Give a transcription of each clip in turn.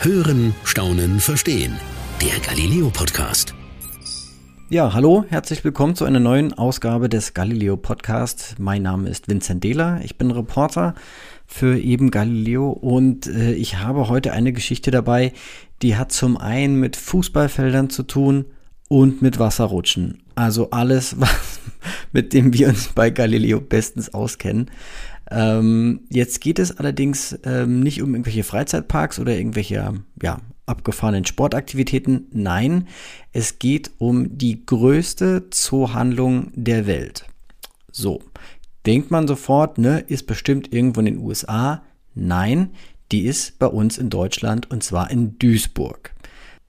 Hören, Staunen, Verstehen. Der Galileo Podcast. Ja, hallo, herzlich willkommen zu einer neuen Ausgabe des Galileo Podcast. Mein Name ist Vincent Dehler, ich bin Reporter für eben Galileo und äh, ich habe heute eine Geschichte dabei, die hat zum einen mit Fußballfeldern zu tun und mit Wasserrutschen. Also alles, was, mit dem wir uns bei Galileo bestens auskennen. Ähm, jetzt geht es allerdings ähm, nicht um irgendwelche Freizeitparks oder irgendwelche ja, abgefahrenen Sportaktivitäten. Nein, es geht um die größte Zoohandlung der Welt. So, denkt man sofort, ne, ist bestimmt irgendwo in den USA. Nein, die ist bei uns in Deutschland und zwar in Duisburg.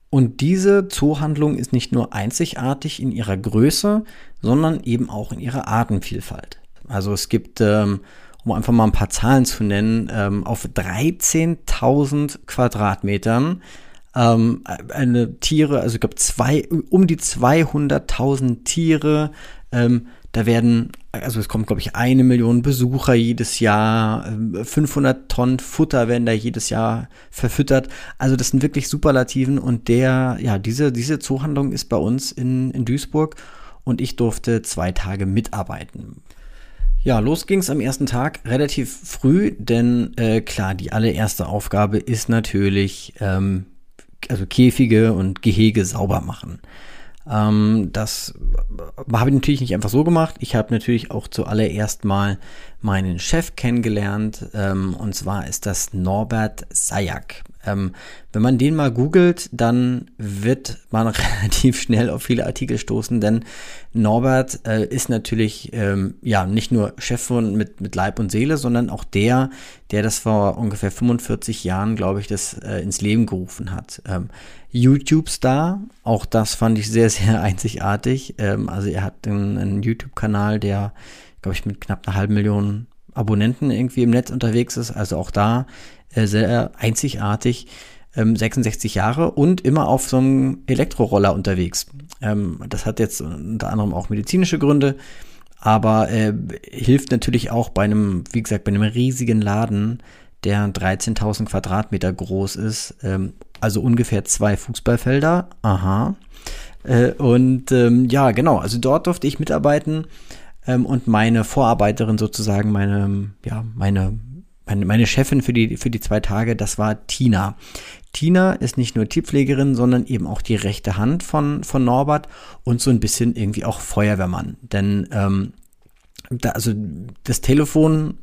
Und diese Zoohandlung ist nicht nur einzigartig in ihrer Größe, sondern eben auch in ihrer Artenvielfalt. Also es gibt ähm, um einfach mal ein paar Zahlen zu nennen, ähm, auf 13.000 Quadratmetern ähm, eine Tiere, also ich glaube zwei, um die 200.000 Tiere, ähm, da werden, also es kommt glaube ich eine Million Besucher jedes Jahr, 500 ähm, Tonnen Futter werden da jedes Jahr verfüttert. Also das sind wirklich Superlativen und der, ja, diese, diese Zoohandlung ist bei uns in, in Duisburg und ich durfte zwei Tage mitarbeiten. Ja, los ging's am ersten Tag relativ früh, denn äh, klar, die allererste Aufgabe ist natürlich, ähm, also Käfige und Gehege sauber machen. Ähm, das habe ich natürlich nicht einfach so gemacht. Ich habe natürlich auch zuallererst mal meinen Chef kennengelernt. Ähm, und zwar ist das Norbert Sayak. Ähm, wenn man den mal googelt, dann wird man relativ schnell auf viele Artikel stoßen, denn Norbert äh, ist natürlich ähm, ja nicht nur Chef von mit, mit Leib und Seele, sondern auch der, der das vor ungefähr 45 Jahren, glaube ich, das äh, ins Leben gerufen hat. Ähm, YouTube-Star, auch das fand ich sehr, sehr einzigartig. Ähm, also er hat einen, einen YouTube-Kanal, der, glaube ich, mit knapp einer halben Million Abonnenten irgendwie im Netz unterwegs ist. Also auch da sehr einzigartig. Ähm, 66 Jahre und immer auf so einem Elektroroller unterwegs. Ähm, das hat jetzt unter anderem auch medizinische Gründe, aber äh, hilft natürlich auch bei einem, wie gesagt, bei einem riesigen Laden, der 13.000 Quadratmeter groß ist, ähm, also ungefähr zwei Fußballfelder. Aha. Äh, und ähm, ja, genau, also dort durfte ich mitarbeiten ähm, und meine Vorarbeiterin sozusagen, meine, ja, meine meine, meine Chefin für die, für die zwei Tage, das war Tina. Tina ist nicht nur Tierpflegerin, sondern eben auch die rechte Hand von, von Norbert und so ein bisschen irgendwie auch Feuerwehrmann. Denn ähm, da, also das Telefon,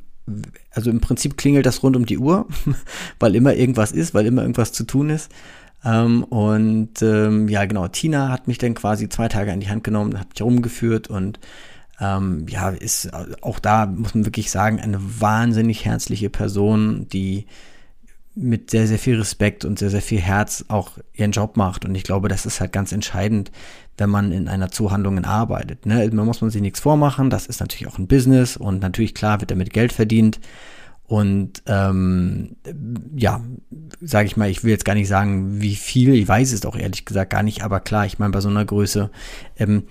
also im Prinzip klingelt das rund um die Uhr, weil immer irgendwas ist, weil immer irgendwas zu tun ist. Ähm, und ähm, ja, genau, Tina hat mich dann quasi zwei Tage an die Hand genommen, hat mich rumgeführt und ähm, ja, ist auch da, muss man wirklich sagen, eine wahnsinnig herzliche Person, die mit sehr, sehr viel Respekt und sehr, sehr viel Herz auch ihren Job macht. Und ich glaube, das ist halt ganz entscheidend, wenn man in einer Zuhandlung arbeitet. Ne? Man muss man sich nichts vormachen, das ist natürlich auch ein Business und natürlich, klar, wird damit Geld verdient. Und ähm, ja, sage ich mal, ich will jetzt gar nicht sagen, wie viel, ich weiß es auch ehrlich gesagt gar nicht, aber klar, ich meine, bei so einer Größe ähm,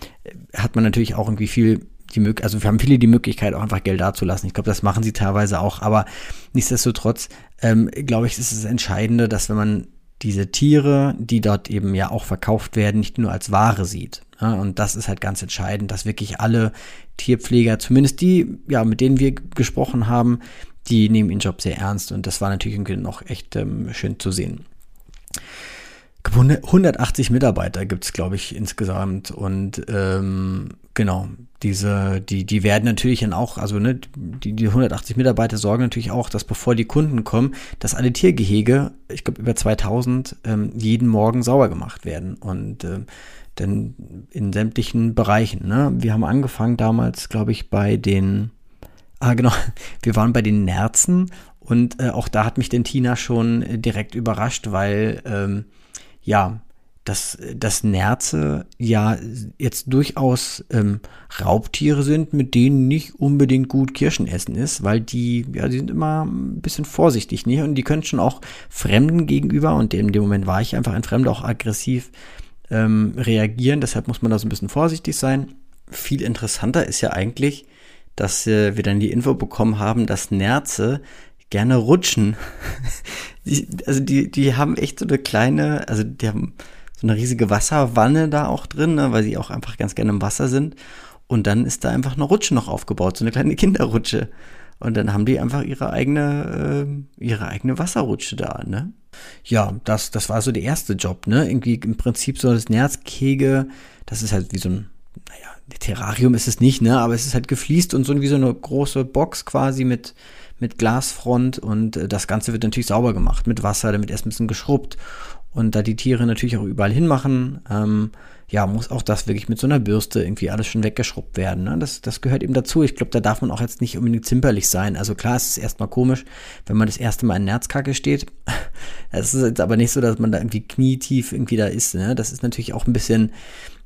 hat man natürlich auch irgendwie viel die also wir haben viele die Möglichkeit, auch einfach Geld dazulassen. Ich glaube, das machen sie teilweise auch, aber nichtsdestotrotz, ähm, glaube ich, ist es das Entscheidende, dass wenn man diese Tiere, die dort eben ja auch verkauft werden, nicht nur als Ware sieht. Ja, und das ist halt ganz entscheidend, dass wirklich alle Tierpfleger, zumindest die, ja, mit denen wir gesprochen haben, die nehmen ihren Job sehr ernst und das war natürlich noch echt ähm, schön zu sehen. 180 Mitarbeiter gibt es, glaube ich, insgesamt. Und ähm, genau, diese, die, die werden natürlich dann auch, also ne, die, die 180 Mitarbeiter sorgen natürlich auch, dass bevor die Kunden kommen, dass alle Tiergehege, ich glaube über 2000, ähm, jeden Morgen sauber gemacht werden. Und ähm, dann in sämtlichen Bereichen. Ne? Wir haben angefangen damals, glaube ich, bei den, ah genau, wir waren bei den Nerzen und äh, auch da hat mich denn Tina schon direkt überrascht, weil ähm, ja, dass, dass Nerze ja jetzt durchaus ähm, Raubtiere sind, mit denen nicht unbedingt gut Kirschen essen ist, weil die, ja, die sind immer ein bisschen vorsichtig, nicht? Und die können schon auch Fremden gegenüber, und in dem Moment war ich einfach ein Fremder, auch aggressiv ähm, reagieren. Deshalb muss man da so ein bisschen vorsichtig sein. Viel interessanter ist ja eigentlich, dass äh, wir dann die Info bekommen haben, dass Nerze gerne rutschen. die, also die, die haben echt so eine kleine, also die haben so eine riesige Wasserwanne da auch drin, ne, weil sie auch einfach ganz gerne im Wasser sind. Und dann ist da einfach eine Rutsche noch aufgebaut, so eine kleine Kinderrutsche. Und dann haben die einfach ihre eigene, äh, ihre eigene Wasserrutsche da, ne? Ja, das, das war so der erste Job, ne? Irgendwie im Prinzip so das Nerzkegel, das ist halt wie so ein, Terrarium ist es nicht, ne? Aber es ist halt gefliest und so wie so eine große Box quasi mit, mit Glasfront und äh, das Ganze wird natürlich sauber gemacht mit Wasser, damit erst ein bisschen geschrubbt und da die Tiere natürlich auch überall hinmachen, ähm, ja, muss auch das wirklich mit so einer Bürste irgendwie alles schon weggeschrubbt werden. Ne? Das, das gehört eben dazu. Ich glaube, da darf man auch jetzt nicht unbedingt zimperlich sein. Also klar, es ist erstmal komisch, wenn man das erste Mal in Nerzkacke steht. Es ist jetzt aber nicht so, dass man da irgendwie knietief irgendwie da ist. Ne? Das ist natürlich auch ein bisschen,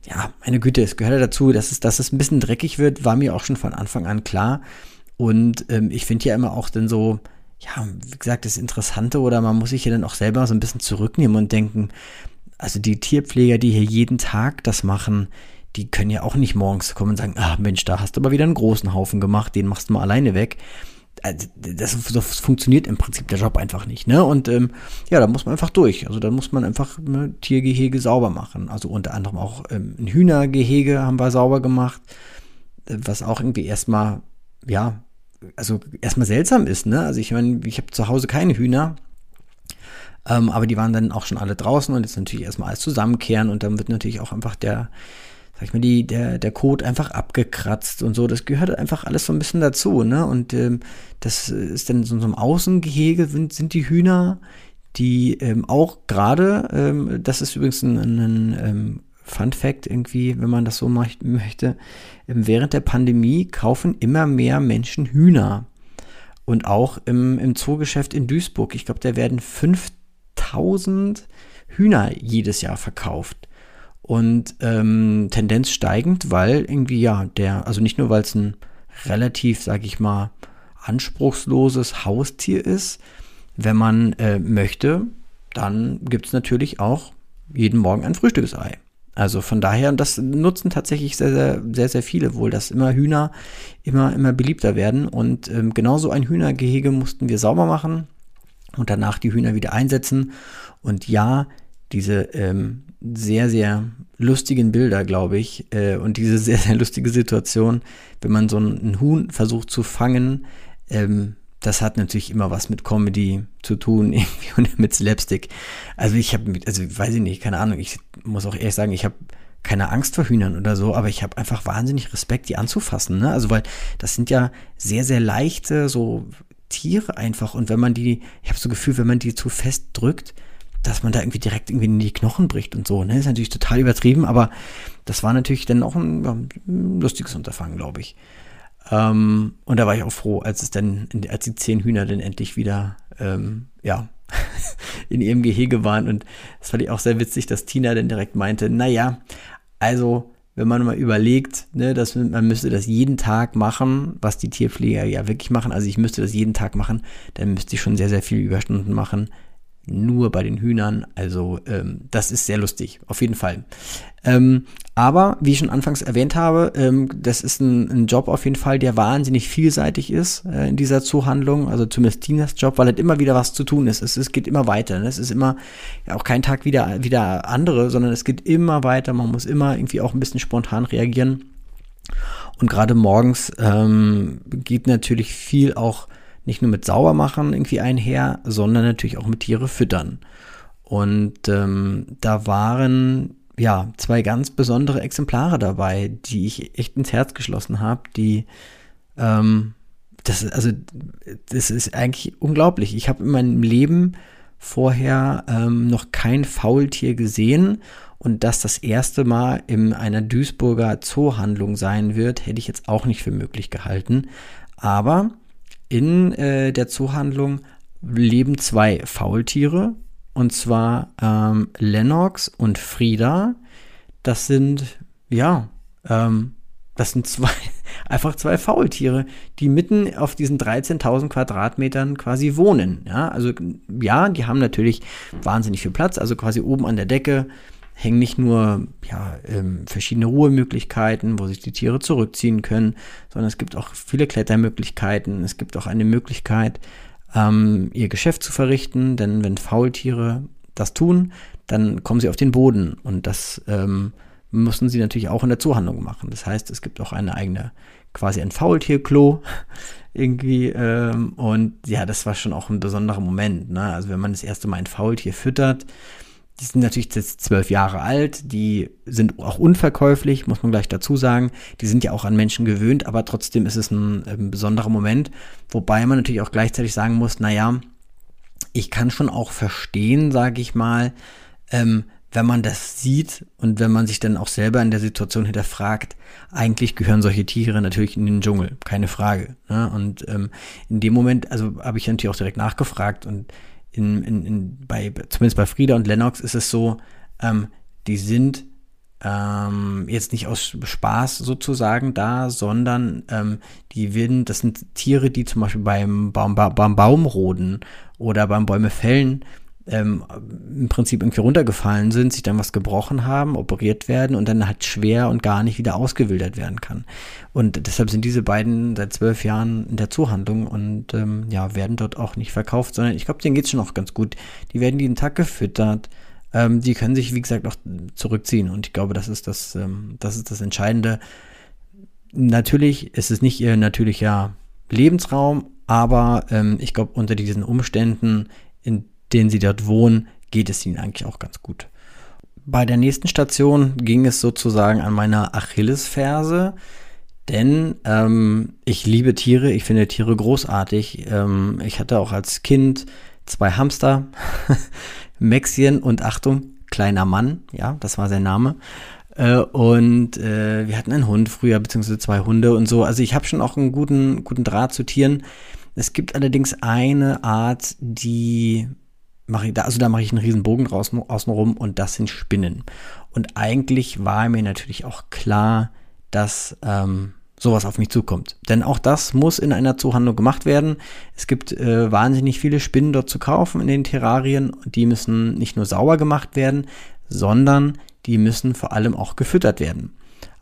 ja, meine Güte, es gehört ja dazu, dass es, dass es ein bisschen dreckig wird, war mir auch schon von Anfang an klar. Und ähm, ich finde ja immer auch dann so, ja, wie gesagt, das Interessante oder man muss sich ja dann auch selber so ein bisschen zurücknehmen und denken, also die Tierpfleger, die hier jeden Tag das machen, die können ja auch nicht morgens kommen und sagen, ah Mensch, da hast du aber wieder einen großen Haufen gemacht, den machst du mal alleine weg. Also, das, das funktioniert im Prinzip der Job einfach nicht, ne? Und ähm, ja, da muss man einfach durch. Also da muss man einfach ne, Tiergehege sauber machen. Also unter anderem auch ähm, ein Hühnergehege haben wir sauber gemacht, äh, was auch irgendwie erstmal, ja, also erstmal seltsam ist, ne? Also ich meine, ich habe zu Hause keine Hühner, ähm, aber die waren dann auch schon alle draußen und jetzt natürlich erstmal alles zusammenkehren und dann wird natürlich auch einfach der, sag ich mal, die, der, der Code einfach abgekratzt und so. Das gehört einfach alles so ein bisschen dazu, ne? Und ähm, das ist dann so, so ein Außengehege sind, sind die Hühner, die ähm, auch gerade, ähm, das ist übrigens ein, ein ähm, Fun Fact irgendwie, wenn man das so möchte, ähm, während der Pandemie kaufen immer mehr Menschen Hühner. Und auch im, im Zoogeschäft in Duisburg, ich glaube, da werden 5000 Hühner jedes Jahr verkauft. Und ähm, Tendenz steigend, weil irgendwie ja, der, also nicht nur, weil es ein relativ, sag ich mal, anspruchsloses Haustier ist, wenn man äh, möchte, dann gibt es natürlich auch jeden Morgen ein Frühstücksei. Also von daher, und das nutzen tatsächlich sehr, sehr, sehr, sehr viele wohl, dass immer Hühner immer, immer beliebter werden. Und ähm, genauso ein Hühnergehege mussten wir sauber machen und danach die Hühner wieder einsetzen. Und ja, diese ähm, sehr, sehr lustigen Bilder, glaube ich, äh, und diese sehr, sehr lustige Situation, wenn man so einen Huhn versucht zu fangen, ähm, das hat natürlich immer was mit Comedy zu tun, irgendwie und mit Slapstick. Also ich habe, also weiß ich nicht, keine Ahnung, ich muss auch ehrlich sagen, ich habe keine Angst vor Hühnern oder so, aber ich habe einfach wahnsinnig Respekt, die anzufassen. Ne? Also weil das sind ja sehr, sehr leichte so Tiere einfach und wenn man die, ich habe so Gefühl, wenn man die zu fest drückt, dass man da irgendwie direkt irgendwie in die Knochen bricht und so. Ne? Ist natürlich total übertrieben, aber das war natürlich dann auch ein, ein lustiges Unterfangen, glaube ich. Ähm, und da war ich auch froh, als es dann, als die zehn Hühner dann endlich wieder, ähm, ja, in ihrem Gehege waren. Und das fand ich auch sehr witzig, dass Tina dann direkt meinte, naja, also, wenn man mal überlegt, ne, dass man müsste das jeden Tag machen, was die Tierpfleger ja wirklich machen, also ich müsste das jeden Tag machen, dann müsste ich schon sehr, sehr viele Überstunden machen nur bei den Hühnern. Also ähm, das ist sehr lustig, auf jeden Fall. Ähm, aber wie ich schon anfangs erwähnt habe, ähm, das ist ein, ein, Job auf jeden Fall, der wahnsinnig vielseitig ist äh, in dieser Zuhandlung. Also zumindest Tinas Job, weil halt immer wieder was zu tun ist. Es, es geht immer weiter. Ne? Es ist immer ja, auch kein Tag wieder, wieder andere, sondern es geht immer weiter. Man muss immer irgendwie auch ein bisschen spontan reagieren. Und gerade morgens ähm, geht natürlich viel auch nicht nur mit Saubermachen irgendwie einher, sondern natürlich auch mit Tiere füttern. Und ähm, da waren ja zwei ganz besondere Exemplare dabei, die ich echt ins Herz geschlossen habe, die ähm, das also das ist eigentlich unglaublich. Ich habe in meinem Leben vorher ähm, noch kein Faultier gesehen und dass das erste Mal in einer Duisburger Zoohandlung sein wird, hätte ich jetzt auch nicht für möglich gehalten. Aber in äh, der Zoohandlung leben zwei Faultiere, und zwar ähm, Lennox und Frieda. Das sind, ja, ähm, das sind zwei, einfach zwei Faultiere, die mitten auf diesen 13.000 Quadratmetern quasi wohnen. Ja, also ja, die haben natürlich wahnsinnig viel Platz, also quasi oben an der Decke hängen nicht nur ja, ähm, verschiedene Ruhemöglichkeiten, wo sich die Tiere zurückziehen können, sondern es gibt auch viele Klettermöglichkeiten. Es gibt auch eine Möglichkeit, ähm, ihr Geschäft zu verrichten, denn wenn Faultiere das tun, dann kommen sie auf den Boden und das ähm, müssen sie natürlich auch in der Zuhandlung machen. Das heißt, es gibt auch eine eigene, quasi ein Faultierklo irgendwie ähm, und ja, das war schon auch ein besonderer Moment. Ne? Also wenn man das erste Mal ein Faultier füttert, die sind natürlich jetzt zwölf Jahre alt, die sind auch unverkäuflich, muss man gleich dazu sagen. Die sind ja auch an Menschen gewöhnt, aber trotzdem ist es ein, ein besonderer Moment, wobei man natürlich auch gleichzeitig sagen muss, naja, ich kann schon auch verstehen, sage ich mal, ähm, wenn man das sieht und wenn man sich dann auch selber in der Situation hinterfragt, eigentlich gehören solche Tiere natürlich in den Dschungel, keine Frage. Ne? Und ähm, in dem Moment, also habe ich natürlich auch direkt nachgefragt und in, in, in, bei, zumindest bei Frieda und Lennox ist es so, ähm, die sind ähm, jetzt nicht aus Spaß sozusagen da, sondern ähm, die werden, das sind Tiere, die zum Beispiel beim, Baum, beim Baumroden oder beim Bäume fällen ähm, im Prinzip irgendwie runtergefallen sind, sich dann was gebrochen haben, operiert werden und dann halt schwer und gar nicht wieder ausgewildert werden kann. Und deshalb sind diese beiden seit zwölf Jahren in der Zuhandlung und ähm, ja, werden dort auch nicht verkauft, sondern ich glaube, denen geht's schon auch ganz gut. Die werden jeden Tag gefüttert. Ähm, die können sich, wie gesagt, auch zurückziehen. Und ich glaube, das ist das, ähm, das ist das Entscheidende. Natürlich ist es nicht ihr natürlicher Lebensraum, aber ähm, ich glaube, unter diesen Umständen, denen sie dort wohnen, geht es ihnen eigentlich auch ganz gut. Bei der nächsten Station ging es sozusagen an meiner Achillesferse, denn ähm, ich liebe Tiere, ich finde Tiere großartig. Ähm, ich hatte auch als Kind zwei Hamster, Maxien und Achtung, kleiner Mann, ja, das war sein Name. Äh, und äh, wir hatten einen Hund früher, beziehungsweise zwei Hunde und so. Also ich habe schon auch einen guten, guten Draht zu Tieren. Es gibt allerdings eine Art, die mache ich da, also da mache ich einen riesen Bogen draußen, außenrum und das sind Spinnen. Und eigentlich war mir natürlich auch klar, dass ähm, sowas auf mich zukommt. Denn auch das muss in einer Zuhandlung gemacht werden. Es gibt äh, wahnsinnig viele Spinnen dort zu kaufen in den Terrarien. Die müssen nicht nur sauber gemacht werden, sondern die müssen vor allem auch gefüttert werden.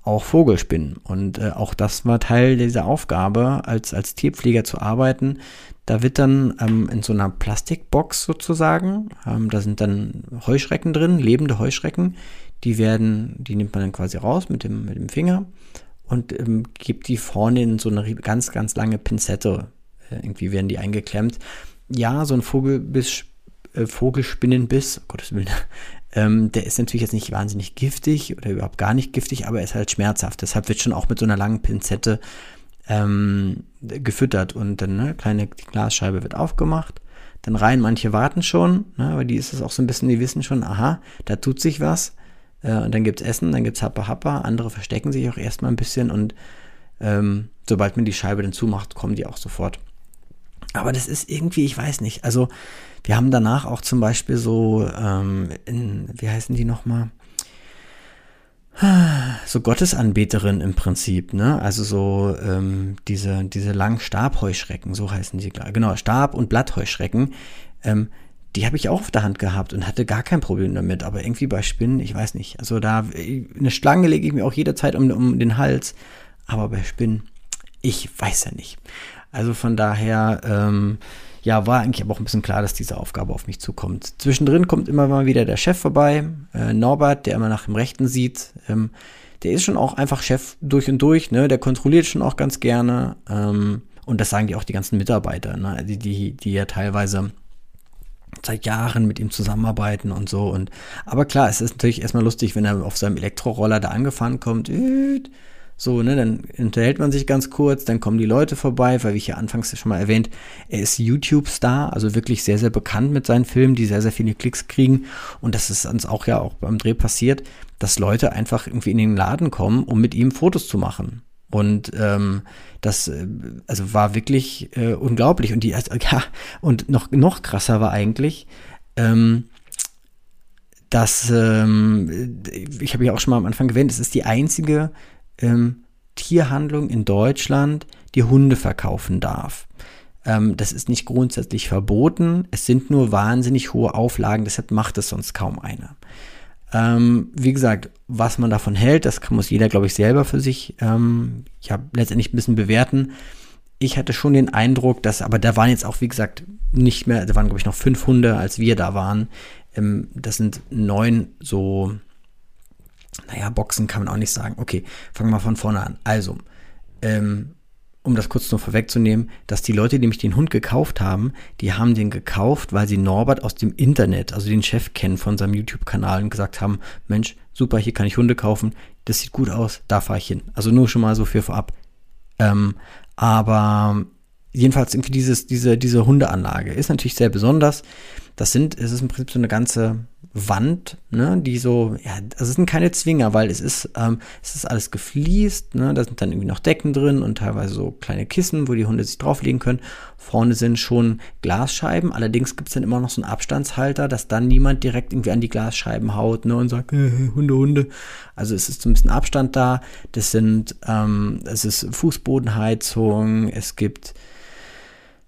Auch Vogelspinnen. Und äh, auch das war Teil dieser Aufgabe, als, als Tierpfleger zu arbeiten, da wird dann ähm, in so einer Plastikbox sozusagen, ähm, da sind dann Heuschrecken drin, lebende Heuschrecken. Die werden, die nimmt man dann quasi raus mit dem, mit dem Finger und ähm, gibt die vorne in so eine ganz, ganz lange Pinzette. Äh, irgendwie werden die eingeklemmt. Ja, so ein Vogelbiss, äh, Vogelspinnenbiss, oh Gottes Willen, ähm, der ist natürlich jetzt nicht wahnsinnig giftig oder überhaupt gar nicht giftig, aber er ist halt schmerzhaft. Deshalb wird schon auch mit so einer langen Pinzette ähm, gefüttert und dann eine kleine Glasscheibe wird aufgemacht. Dann rein, manche warten schon, ne, aber die ist es auch so ein bisschen, die wissen schon, aha, da tut sich was. Äh, und dann gibt's Essen, dann gibt's Happa Happa. Andere verstecken sich auch erstmal ein bisschen und ähm, sobald man die Scheibe dann zumacht, kommen die auch sofort. Aber das ist irgendwie, ich weiß nicht. Also wir haben danach auch zum Beispiel so, ähm, in, wie heißen die nochmal? so Gottesanbeterin im Prinzip, ne? Also so ähm, diese, diese langen Stabheuschrecken, so heißen sie, genau, Stab- und Blattheuschrecken, ähm, die habe ich auch auf der Hand gehabt und hatte gar kein Problem damit. Aber irgendwie bei Spinnen, ich weiß nicht. Also da, eine Schlange lege ich mir auch jederzeit um, um den Hals. Aber bei Spinnen, ich weiß ja nicht. Also von daher, ähm, ja, war eigentlich aber auch ein bisschen klar, dass diese Aufgabe auf mich zukommt. Zwischendrin kommt immer mal wieder der Chef vorbei, äh, Norbert, der immer nach dem Rechten sieht. Ähm, der ist schon auch einfach Chef durch und durch, ne? Der kontrolliert schon auch ganz gerne. Ähm, und das sagen die auch die ganzen Mitarbeiter, ne? Die, die, die ja teilweise seit Jahren mit ihm zusammenarbeiten und so. Und aber klar, es ist natürlich erstmal lustig, wenn er auf seinem Elektroroller da angefahren kommt. So, ne, dann unterhält man sich ganz kurz, dann kommen die Leute vorbei, weil wie ich ja anfangs schon mal erwähnt, er ist YouTube-Star, also wirklich sehr, sehr bekannt mit seinen Filmen, die sehr, sehr viele Klicks kriegen. Und das ist uns auch ja auch beim Dreh passiert, dass Leute einfach irgendwie in den Laden kommen, um mit ihm Fotos zu machen. Und ähm, das äh, also war wirklich äh, unglaublich. Und die, ja, und noch, noch krasser war eigentlich, ähm, dass, ähm, ich habe ja auch schon mal am Anfang erwähnt, es ist die einzige ähm, Tierhandlung in Deutschland, die Hunde verkaufen darf. Ähm, das ist nicht grundsätzlich verboten, es sind nur wahnsinnig hohe Auflagen, deshalb macht es sonst kaum einer. Ähm, wie gesagt, was man davon hält, das muss jeder, glaube ich, selber für sich ähm, ja, letztendlich ein bisschen bewerten. ich hatte schon den Eindruck, dass, aber da waren jetzt auch, wie gesagt, nicht mehr, da waren, glaube ich, noch fünf Hunde, als wir da waren. Ähm, das sind neun so, naja, Boxen kann man auch nicht sagen. Okay, fangen wir von vorne an. Also, ähm, um das kurz noch vorwegzunehmen, dass die Leute, die mich den Hund gekauft haben, die haben den gekauft, weil sie Norbert aus dem Internet, also den Chef kennen von seinem YouTube-Kanal und gesagt haben, Mensch, super, hier kann ich Hunde kaufen, das sieht gut aus, da fahre ich hin. Also nur schon mal so für vorab. Ähm, aber jedenfalls irgendwie dieses, diese, diese Hundeanlage ist natürlich sehr besonders. Das sind, es ist im Prinzip so eine ganze Wand, ne, die so, ja, also es sind keine Zwinger, weil es ist, ähm, es ist alles gefliest, ne, da sind dann irgendwie noch Decken drin und teilweise so kleine Kissen, wo die Hunde sich drauflegen können. Vorne sind schon Glasscheiben, allerdings gibt es dann immer noch so einen Abstandshalter, dass dann niemand direkt irgendwie an die Glasscheiben haut, ne, und sagt, äh, Hunde, Hunde. Also es ist so ein bisschen Abstand da. Das sind, ähm, es ist Fußbodenheizung, es gibt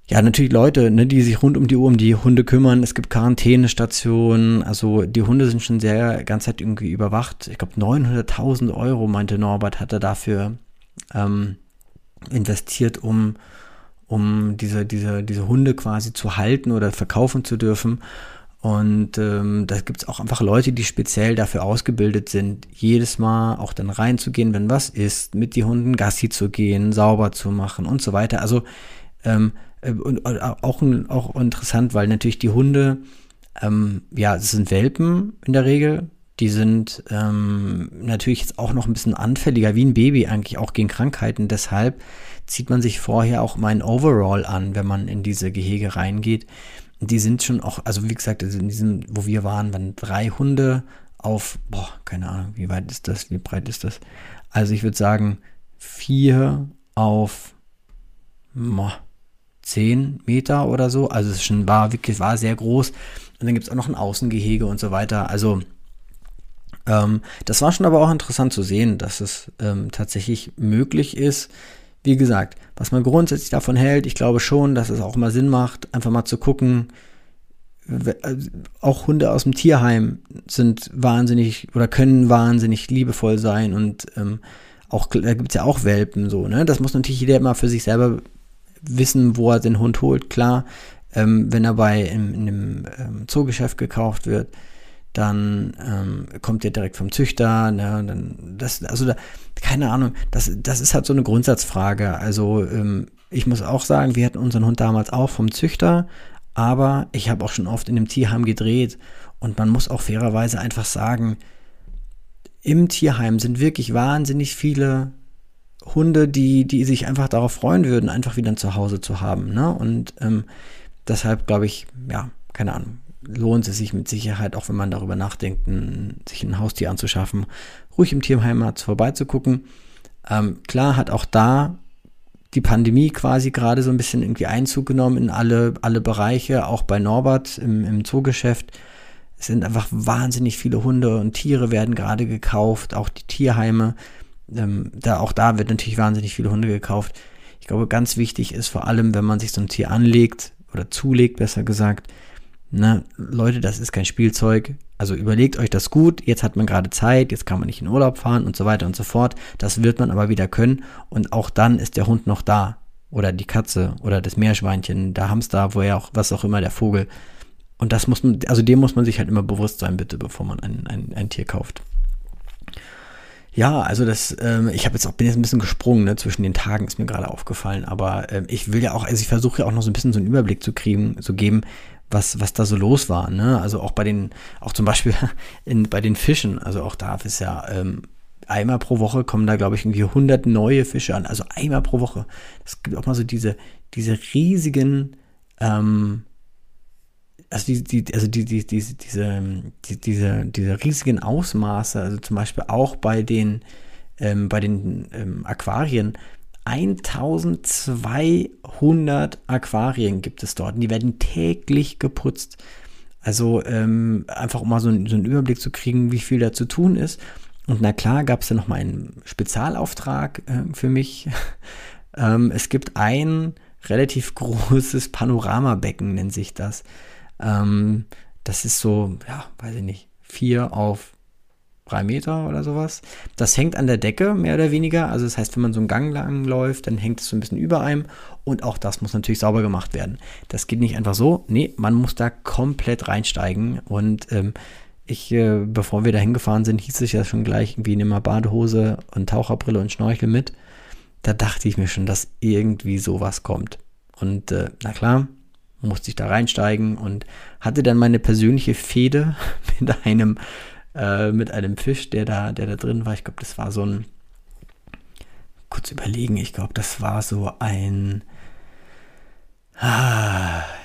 ja, natürlich Leute, ne, die sich rund um die Uhr um die Hunde kümmern. Es gibt Quarantänestationen. Also die Hunde sind schon sehr ganz Zeit irgendwie überwacht. Ich glaube 900.000 Euro, meinte Norbert, hat er dafür ähm, investiert, um, um diese, diese, diese Hunde quasi zu halten oder verkaufen zu dürfen. Und ähm, da gibt es auch einfach Leute, die speziell dafür ausgebildet sind, jedes Mal auch dann reinzugehen, wenn was ist, mit die Hunden Gassi zu gehen, sauber zu machen und so weiter. Also ähm, äh, und äh, auch, auch interessant, weil natürlich die Hunde, ähm, ja, es sind Welpen in der Regel. Die sind ähm, natürlich jetzt auch noch ein bisschen anfälliger, wie ein Baby eigentlich auch gegen Krankheiten. Deshalb zieht man sich vorher auch mal Overall an, wenn man in diese Gehege reingeht. Die sind schon auch, also wie gesagt, also in diesem, wo wir waren, waren drei Hunde auf, boah, keine Ahnung, wie weit ist das, wie breit ist das? Also ich würde sagen, vier auf, boah, 10 Meter oder so. Also es schon war wirklich war sehr groß. Und dann gibt es auch noch ein Außengehege und so weiter. Also ähm, das war schon aber auch interessant zu sehen, dass es ähm, tatsächlich möglich ist. Wie gesagt, was man grundsätzlich davon hält, ich glaube schon, dass es auch mal Sinn macht, einfach mal zu gucken, äh, auch Hunde aus dem Tierheim sind wahnsinnig oder können wahnsinnig liebevoll sein und ähm, auch da gibt es ja auch Welpen so, ne? Das muss natürlich jeder immer für sich selber wissen, wo er den Hund holt. Klar, ähm, wenn er bei in, in einem ähm, Zoogeschäft gekauft wird, dann ähm, kommt der direkt vom Züchter. Ne, dann das, also da, keine Ahnung, das, das ist halt so eine Grundsatzfrage. Also ähm, ich muss auch sagen, wir hatten unseren Hund damals auch vom Züchter, aber ich habe auch schon oft in einem Tierheim gedreht und man muss auch fairerweise einfach sagen, im Tierheim sind wirklich wahnsinnig viele Hunde, die, die sich einfach darauf freuen würden, einfach wieder ein Zuhause zu haben. Ne? Und ähm, deshalb glaube ich, ja, keine Ahnung, lohnt es sich mit Sicherheit, auch wenn man darüber nachdenkt, ein, sich ein Haustier anzuschaffen, ruhig im Tierheimat vorbeizugucken. Ähm, klar hat auch da die Pandemie quasi gerade so ein bisschen irgendwie Einzug genommen in alle, alle Bereiche, auch bei Norbert im, im Zoogeschäft. Es sind einfach wahnsinnig viele Hunde und Tiere werden gerade gekauft, auch die Tierheime ähm, da, auch da wird natürlich wahnsinnig viele Hunde gekauft. Ich glaube, ganz wichtig ist vor allem, wenn man sich so ein Tier anlegt oder zulegt, besser gesagt, ne, Leute, das ist kein Spielzeug. Also überlegt euch das gut. Jetzt hat man gerade Zeit, jetzt kann man nicht in Urlaub fahren und so weiter und so fort. Das wird man aber wieder können. Und auch dann ist der Hund noch da. Oder die Katze oder das Meerschweinchen, der Hamster, wo er auch, was auch immer, der Vogel. Und das muss man, also dem muss man sich halt immer bewusst sein, bitte, bevor man ein, ein, ein Tier kauft. Ja, also das, ähm, ich habe jetzt auch bin jetzt ein bisschen gesprungen, ne, zwischen den Tagen ist mir gerade aufgefallen, aber ähm, ich will ja auch, also ich versuche ja auch noch so ein bisschen so einen Überblick zu kriegen, zu geben, was, was da so los war, ne? Also auch bei den, auch zum Beispiel in, bei den Fischen, also auch da ist ja ähm, einmal pro Woche kommen da, glaube ich, irgendwie 100 neue Fische an, also einmal pro Woche. Es gibt auch mal so diese, diese riesigen, ähm, also die, die, also die, die, die, diese, die, diese, diese riesigen Ausmaße, also zum Beispiel auch bei den, ähm, bei den ähm, Aquarien, 1200 Aquarien gibt es dort und die werden täglich geputzt. Also ähm, einfach um mal so, einen, so einen Überblick zu kriegen, wie viel da zu tun ist. Und na klar gab es ja noch mal einen Spezialauftrag äh, für mich. ähm, es gibt ein relativ großes Panoramabecken, nennt sich das. Ähm, das ist so, ja, weiß ich nicht, vier auf drei Meter oder sowas. Das hängt an der Decke, mehr oder weniger. Also das heißt, wenn man so einen Gang lang läuft, dann hängt es so ein bisschen über einem. Und auch das muss natürlich sauber gemacht werden. Das geht nicht einfach so. Nee, man muss da komplett reinsteigen. Und ähm, ich, äh, bevor wir da hingefahren sind, hieß es ja schon gleich, irgendwie nimm mal Badehose und Taucherbrille und Schnorchel mit. Da dachte ich mir schon, dass irgendwie sowas kommt. Und äh, na klar, musste ich da reinsteigen und hatte dann meine persönliche Fehde mit einem äh, mit einem Fisch, der da, der da drin war. Ich glaube, das war so ein, kurz überlegen, ich glaube, das war so ein,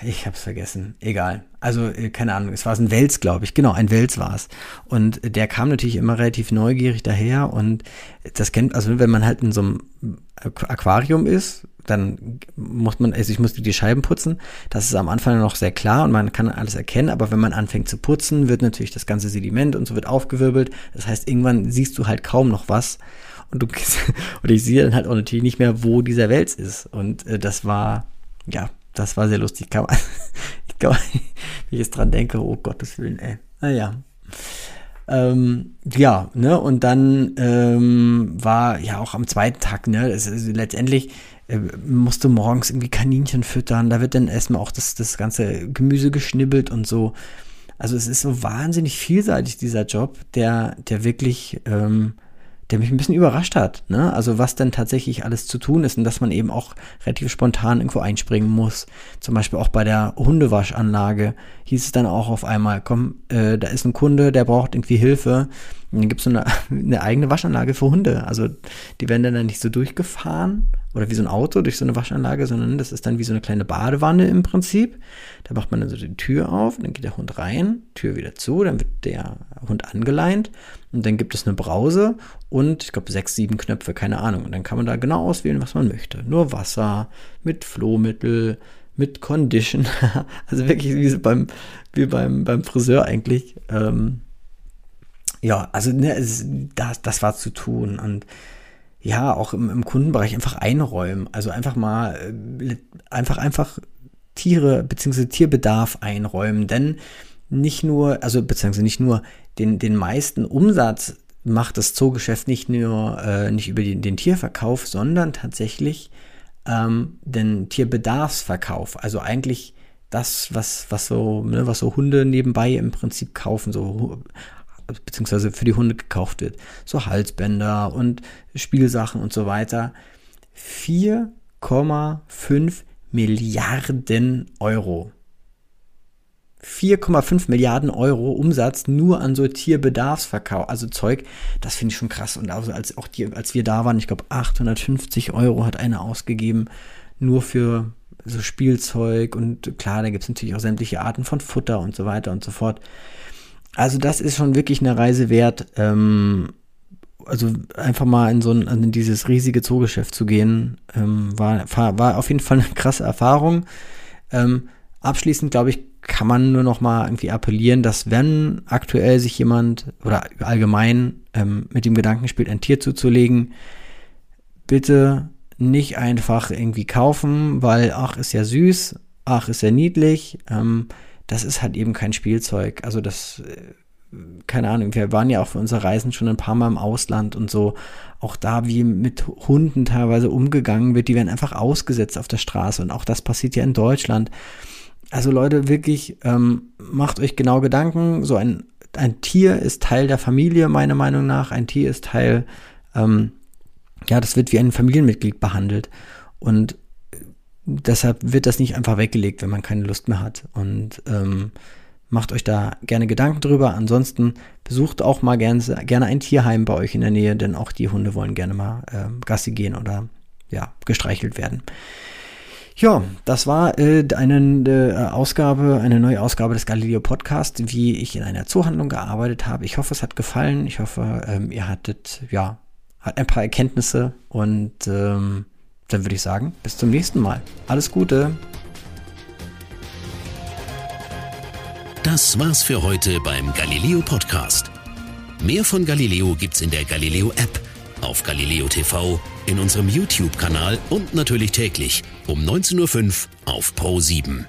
ich hab's vergessen, egal. Also, äh, keine Ahnung, es war ein Wels, glaube ich. Genau, ein Wels war es. Und der kam natürlich immer relativ neugierig daher und das kennt, also wenn man halt in so einem Aquarium ist, dann muss man, also ich musste die Scheiben putzen. Das ist am Anfang noch sehr klar und man kann alles erkennen, aber wenn man anfängt zu putzen, wird natürlich das ganze Sediment und so wird aufgewirbelt. Das heißt, irgendwann siehst du halt kaum noch was. Und du und ich sehe dann halt auch natürlich nicht mehr, wo dieser Wels ist. Und äh, das war, ja, das war sehr lustig. Kann man, ich glaube, wenn ich jetzt dran denke, oh Gottes Willen, ey. Naja. Ähm, ja, ne, und dann ähm, war ja auch am zweiten Tag, ne, das ist letztendlich äh, musste morgens irgendwie Kaninchen füttern, da wird dann erstmal auch das, das ganze Gemüse geschnibbelt und so. Also es ist so wahnsinnig vielseitig, dieser Job, der, der wirklich ähm, der mich ein bisschen überrascht hat. Ne? Also was denn tatsächlich alles zu tun ist und dass man eben auch relativ spontan irgendwo einspringen muss. Zum Beispiel auch bei der Hundewaschanlage hieß es dann auch auf einmal, komm, äh, da ist ein Kunde, der braucht irgendwie Hilfe. Und dann gibt es so eine, eine eigene Waschanlage für Hunde. Also die werden dann nicht so durchgefahren oder wie so ein Auto durch so eine Waschanlage, sondern das ist dann wie so eine kleine Badewanne im Prinzip. Da macht man dann so die Tür auf, dann geht der Hund rein, Tür wieder zu, dann wird der Hund angeleint und dann gibt es eine Brause und ich glaube sechs, sieben Knöpfe, keine Ahnung. Und dann kann man da genau auswählen, was man möchte. Nur Wasser, mit Flohmittel, mit Condition. also wirklich wie beim, wie beim, beim Friseur eigentlich. Ähm, ja, also ne, es, das, das war zu tun und ja, auch im, im Kundenbereich einfach einräumen. Also einfach mal, äh, einfach, einfach Tiere bzw. Tierbedarf einräumen. Denn nicht nur, also beziehungsweise nicht nur, den, den meisten Umsatz macht das Zoogeschäft nicht nur äh, nicht über den, den Tierverkauf, sondern tatsächlich ähm, den Tierbedarfsverkauf. Also eigentlich das, was, was so, ne, was so Hunde nebenbei im Prinzip kaufen, so beziehungsweise für die Hunde gekauft wird. So Halsbänder und Spielsachen und so weiter. 4,5 Milliarden Euro. 4,5 Milliarden Euro Umsatz nur an so Tierbedarfsverkauf, also Zeug, das finde ich schon krass. Und also als auch die, als wir da waren, ich glaube 850 Euro hat einer ausgegeben, nur für so Spielzeug und klar, da gibt es natürlich auch sämtliche Arten von Futter und so weiter und so fort. Also das ist schon wirklich eine Reise wert. Ähm, also einfach mal in so ein, in dieses riesige Zoogeschäft zu gehen, ähm, war, war auf jeden Fall eine krasse Erfahrung. Ähm, abschließend, glaube ich, kann man nur noch mal irgendwie appellieren, dass wenn aktuell sich jemand oder allgemein ähm, mit dem Gedanken spielt, ein Tier zuzulegen, bitte nicht einfach irgendwie kaufen, weil ach ist ja süß, ach ist ja niedlich. Ähm, das ist halt eben kein Spielzeug. Also das, äh, keine Ahnung, wir waren ja auch für unsere Reisen schon ein paar Mal im Ausland und so. Auch da, wie mit Hunden teilweise umgegangen wird, die werden einfach ausgesetzt auf der Straße. Und auch das passiert ja in Deutschland. Also Leute, wirklich, ähm, macht euch genau Gedanken. So ein, ein Tier ist Teil der Familie, meiner Meinung nach. Ein Tier ist Teil, ähm, ja, das wird wie ein Familienmitglied behandelt. Und deshalb wird das nicht einfach weggelegt, wenn man keine Lust mehr hat. Und ähm, macht euch da gerne Gedanken drüber. Ansonsten besucht auch mal gerne, gerne ein Tierheim bei euch in der Nähe, denn auch die Hunde wollen gerne mal äh, Gassi gehen oder ja, gestreichelt werden. Ja, das war äh, eine äh, Ausgabe, eine neue Ausgabe des Galileo Podcast, wie ich in einer Zoohandlung gearbeitet habe. Ich hoffe, es hat gefallen. Ich hoffe, ähm, ihr hattet ja ein paar Erkenntnisse und ähm, dann würde ich sagen, bis zum nächsten Mal. Alles Gute. Das war's für heute beim Galileo Podcast. Mehr von Galileo gibt's in der Galileo App, auf Galileo TV, in unserem YouTube-Kanal und natürlich täglich um 19.05 Uhr auf Pro 7.